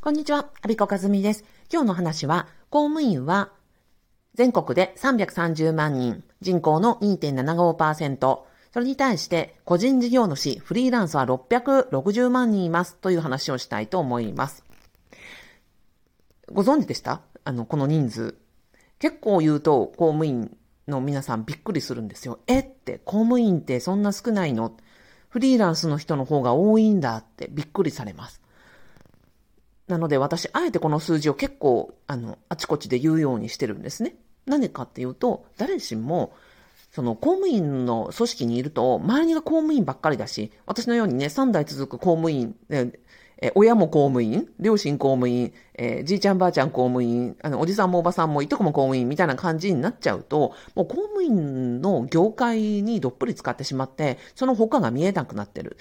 こんにちは、アビコカズミです。今日の話は、公務員は全国で330万人、人口の2.75%、それに対して個人事業主、フリーランスは660万人いますという話をしたいと思います。ご存知でした？あの、この人数。結構言うと公務員の皆さんびっくりするんですよ。えって、公務員ってそんな少ないの？フリーランスの人の方が多いんだってびっくりされます。なので私、あえてこの数字を結構、あの、あちこちで言うようにしてるんですね。なんでかっていうと、誰しも、その公務員の組織にいると、周りが公務員ばっかりだし、私のようにね、3代続く公務員、え親も公務員、両親公務員、えー、じいちゃんばあちゃん公務員、あの、おじさんもおばさんもいとこも公務員みたいな感じになっちゃうと、もう公務員の業界にどっぷり使ってしまって、その他が見えなくなってる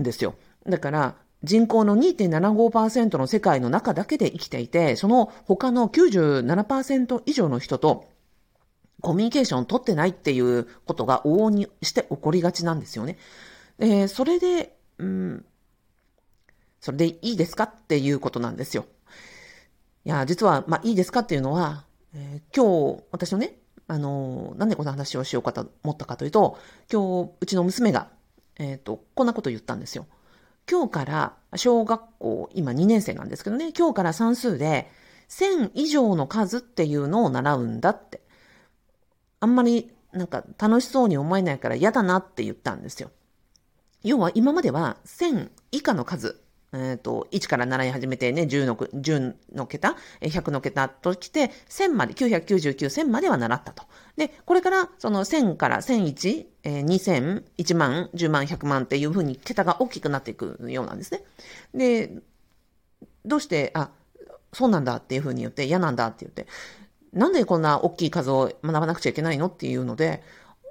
んですよ。だから、人口の2.75%の世界の中だけで生きていて、その他の97%以上の人とコミュニケーションを取ってないっていうことが往々にして起こりがちなんですよね。えー、それで、うん、それでいいですかっていうことなんですよ。いや、実は、まあいいですかっていうのは、えー、今日、私のね、あのー、なんでこの話をしようかと思ったかというと、今日、うちの娘が、えっ、ー、と、こんなこと言ったんですよ。今日から小学校、今2年生なんですけどね、今日から算数で1000以上の数っていうのを習うんだって。あんまりなんか楽しそうに思えないから嫌だなって言ったんですよ。要は今までは1000以下の数えっ、ー、と、1から習い始めてね、10の、10の桁、100の桁ときて、1000まで、999、1000までは習ったと。で、これから、その1000から1001、えー、2000、1万、10万、100万っていうふうに桁が大きくなっていくようなんですね。で、どうして、あ、そうなんだっていうふうに言って、嫌なんだって言って、なんでこんな大きい数を学ばなくちゃいけないのっていうので、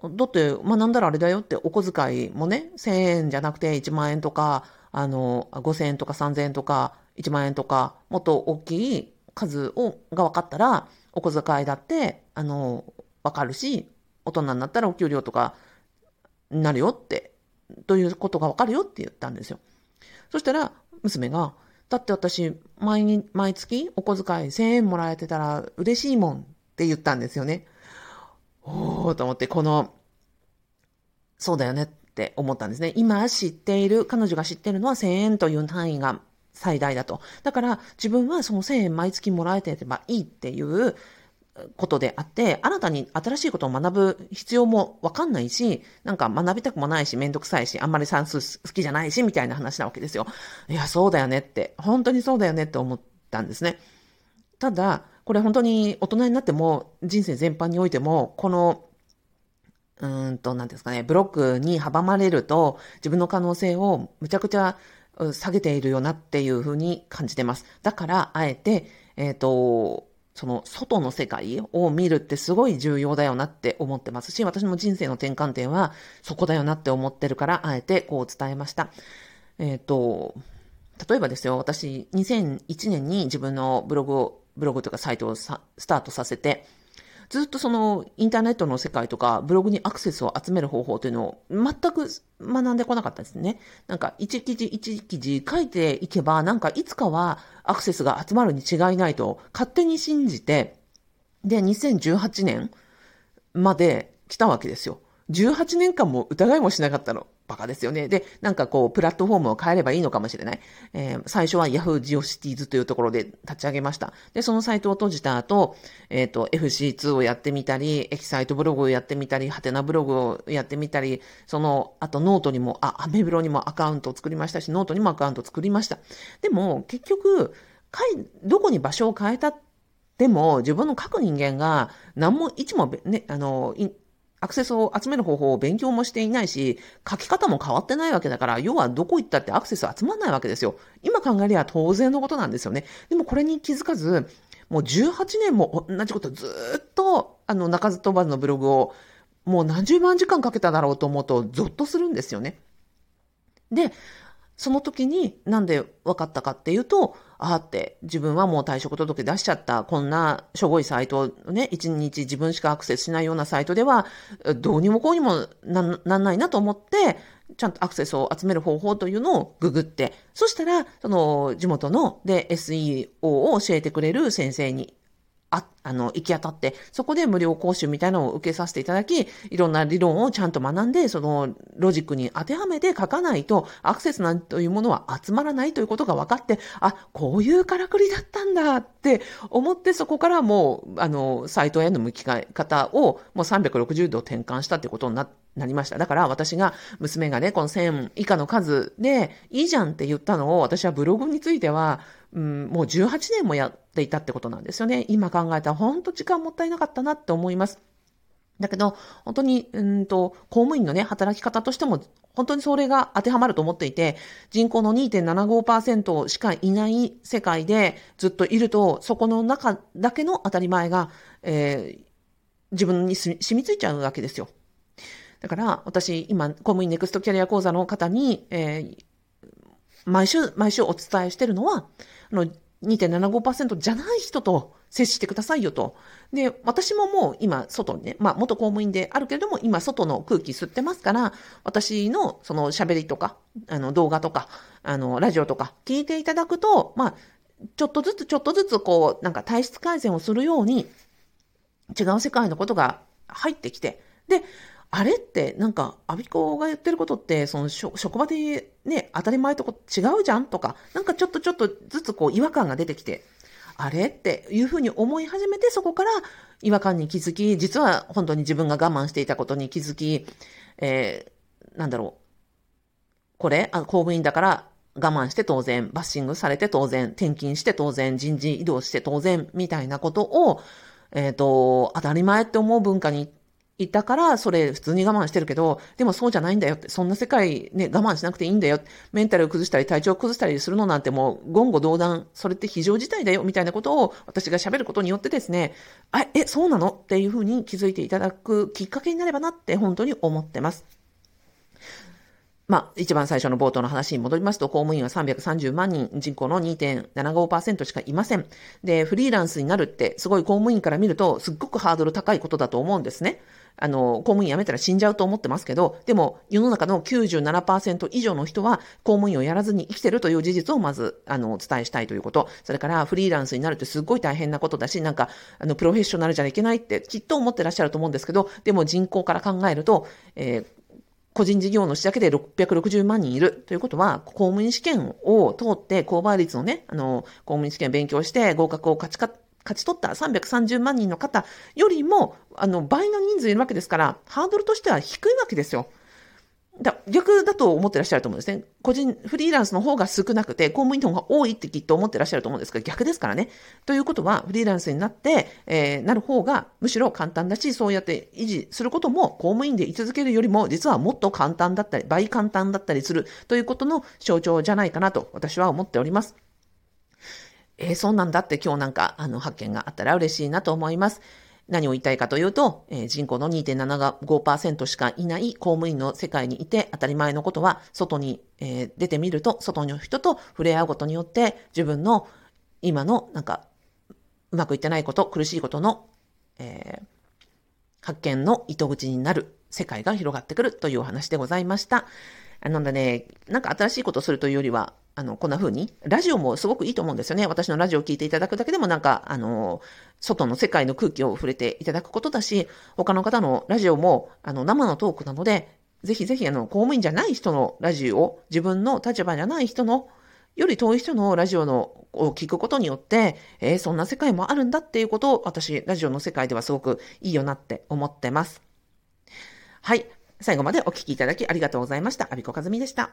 だって学んだらあれだよってお小遣いもね、1000円じゃなくて1万円とか、あの、5000円とか3000円とか1万円とか、もっと大きい数を、が分かったら、お小遣いだって、あの、分かるし、大人になったらお給料とかになるよって、ということが分かるよって言ったんですよ。そしたら、娘が、だって私、毎に、毎月お小遣い1000円もらえてたら嬉しいもんって言ったんですよね。おーと思って、この、そうだよね。って思ったんですね。今知っている、彼女が知っているのは1000円という単位が最大だと。だから自分はその1000円毎月もらえてればいいっていうことであって、新たに新しいことを学ぶ必要もわかんないし、なんか学びたくもないし、めんどくさいし、あんまり算数好きじゃないし、みたいな話なわけですよ。いや、そうだよねって、本当にそうだよねって思ったんですね。ただ、これ本当に大人になっても、人生全般においても、このうんと、なんですかね、ブロックに阻まれると、自分の可能性をむちゃくちゃ下げているよなっていうふうに感じてます。だから、あえて、えっ、ー、と、その外の世界を見るってすごい重要だよなって思ってますし、私の人生の転換点はそこだよなって思ってるから、あえてこう伝えました。えっ、ー、と、例えばですよ、私2001年に自分のブログを、ブログというかサイトをスタートさせて、ずっとそのインターネットの世界とかブログにアクセスを集める方法というのを全く学んでこなかったですね。なんか一記事一記事書いていけばなんかいつかはアクセスが集まるに違いないと勝手に信じて、で、2018年まで来たわけですよ。18年間も疑いもしなかったの。バカですよね。で、なんかこう、プラットフォームを変えればいいのかもしれない。えー、最初は Yahoo GeoCities というところで立ち上げました。で、そのサイトを閉じた後、えっ、ー、と、FC2 をやってみたり、エキサイトブログをやってみたり、ハテナブログをやってみたり、その、あとノートにも、あ、アメブロにもアカウントを作りましたし、ノートにもアカウントを作りました。でも、結局、どこに場所を変えたでも、自分の書く人間が、何も、いつもね、あの、アクセスを集める方法を勉強もしていないし、書き方も変わってないわけだから、要はどこ行ったってアクセス集まんないわけですよ。今考えりゃ当然のことなんですよね。でもこれに気づかず、もう18年も同じことずっと、あの、中津飛ばずのブログを、もう何十万時間かけただろうと思うと、ゾッとするんですよね。で、その時になんで分かったかっていうと、ああって自分はもう退職届出しちゃった、こんなしょぼいサイトね、一日自分しかアクセスしないようなサイトでは、どうにもこうにもなんないなと思って、ちゃんとアクセスを集める方法というのをググって、そしたら、その地元ので SEO を教えてくれる先生にあ、あの、行き当たって、そこで無料講習みたいなのを受けさせていただき、いろんな理論をちゃんと学んで、そのロジックに当てはめて書かないと、アクセスなんというものは集まらないということが分かって、あ、こういうからくりだったんだって思って、そこからもう、あの、サイトへの向き方を、もう360度転換したってことにななりました。だから私が娘がね、この1000以下の数でいいじゃんって言ったのを私はブログについてはうん、もう18年もやっていたってことなんですよね。今考えた本当時間もったいなかったなって思います。だけど、本当に、うんと、公務員のね、働き方としても、本当にそれが当てはまると思っていて、人口の2.75%しかいない世界でずっといると、そこの中だけの当たり前が、えー、自分に染みついちゃうわけですよ。だから、私、今、公務員ネクストキャリア講座の方に、えー、毎週、毎週お伝えしてるのは、あの、2.75%じゃない人と接してくださいよと。で、私ももう今、外にね、まあ、元公務員であるけれども、今、外の空気吸ってますから、私のその喋りとか、あの、動画とか、あの、ラジオとか聞いていただくと、まあ、ちょっとずつちょっとずつこう、なんか体質改善をするように、違う世界のことが入ってきて、で、あれって、なんか、アビコが言ってることって、その職場でね、当たり前とこ違うじゃんとか、なんかちょっとちょっとずつこう違和感が出てきて、あれ？っていうふうに思い始めて、そこから違和感に気づき、実は本当に自分が我慢していたことに気づき、えー、なんだろう。これ、あ公務員だから我慢して当然、バッシングされて当然、転勤して当然、人事異動して当然、みたいなことを、えっ、ー、と、当たり前って思う文化にいたから、それ普通に我慢してるけど、でもそうじゃないんだよって、そんな世界ね、我慢しなくていいんだよ。メンタルを崩したり、体調を崩したりするのなんてもう、言語道断、それって非常事態だよ、みたいなことを私が喋ることによってですね、あ、え、そうなの？っていうふうに気づいていただくきっかけになればなって本当に思ってます。まあ、一番最初の冒頭の話に戻りますと、公務員は330万人、人口の2.75%しかいません。で、フリーランスになるって、すごい公務員から見ると、すっごくハードル高いことだと思うんですね。あの、公務員辞めたら死んじゃうと思ってますけど、でも世の中の97%以上の人は公務員をやらずに生きてるという事実をまず、あの、お伝えしたいということ。それからフリーランスになるってすっごい大変なことだし、なんか、あの、プロフェッショナルじゃいけないってきっと思ってらっしゃると思うんですけど、でも人口から考えると、えー個人事業主だけで660万人いるということは、公務員試験を通って、購買率のね、あの、公務員試験勉強して合格を勝ちか、勝ち取った330万人の方よりも、あの、倍の人数いるわけですから、ハードルとしては低いわけですよ。だ逆だと思ってらっしゃると思うんですね。個人、フリーランスの方が少なくて、公務員の方が多いってきっと思ってらっしゃると思うんですけど、逆ですからね。ということは、フリーランスになって、えー、なる方がむしろ簡単だし、そうやって維持することも、公務員で居続けるよりも、実はもっと簡単だったり、倍簡単だったりするということの象徴じゃないかなと、私は思っております。えー、そうなんだって今日なんか、あの、発見があったら嬉しいなと思います。何を言いたいかというと、えー、人口の2.75%しかいない公務員の世界にいて当たり前のことは、外に、えー、出てみると、外の人と触れ合うことによって、自分の今のなんか、うまくいってないこと、苦しいことの、えー、発見の糸口になる世界が広がってくるというお話でございました。あのね、なんか新しいことをするというよりは、あの、こんな風に、ラジオもすごくいいと思うんですよね。私のラジオを聞いていただくだけでもなんか、あの、外の世界の空気を触れていただくことだし、他の方のラジオも、あの、生のトークなので、ぜひぜひ、あの、公務員じゃない人のラジオを、自分の立場じゃない人の、より遠い人のラジオのを聞くことによって、えー、そんな世界もあるんだっていうことを私、ラジオの世界ではすごくいいよなって思ってます。はい。最後までお聞きいただきありがとうございました。アビコカズミでした。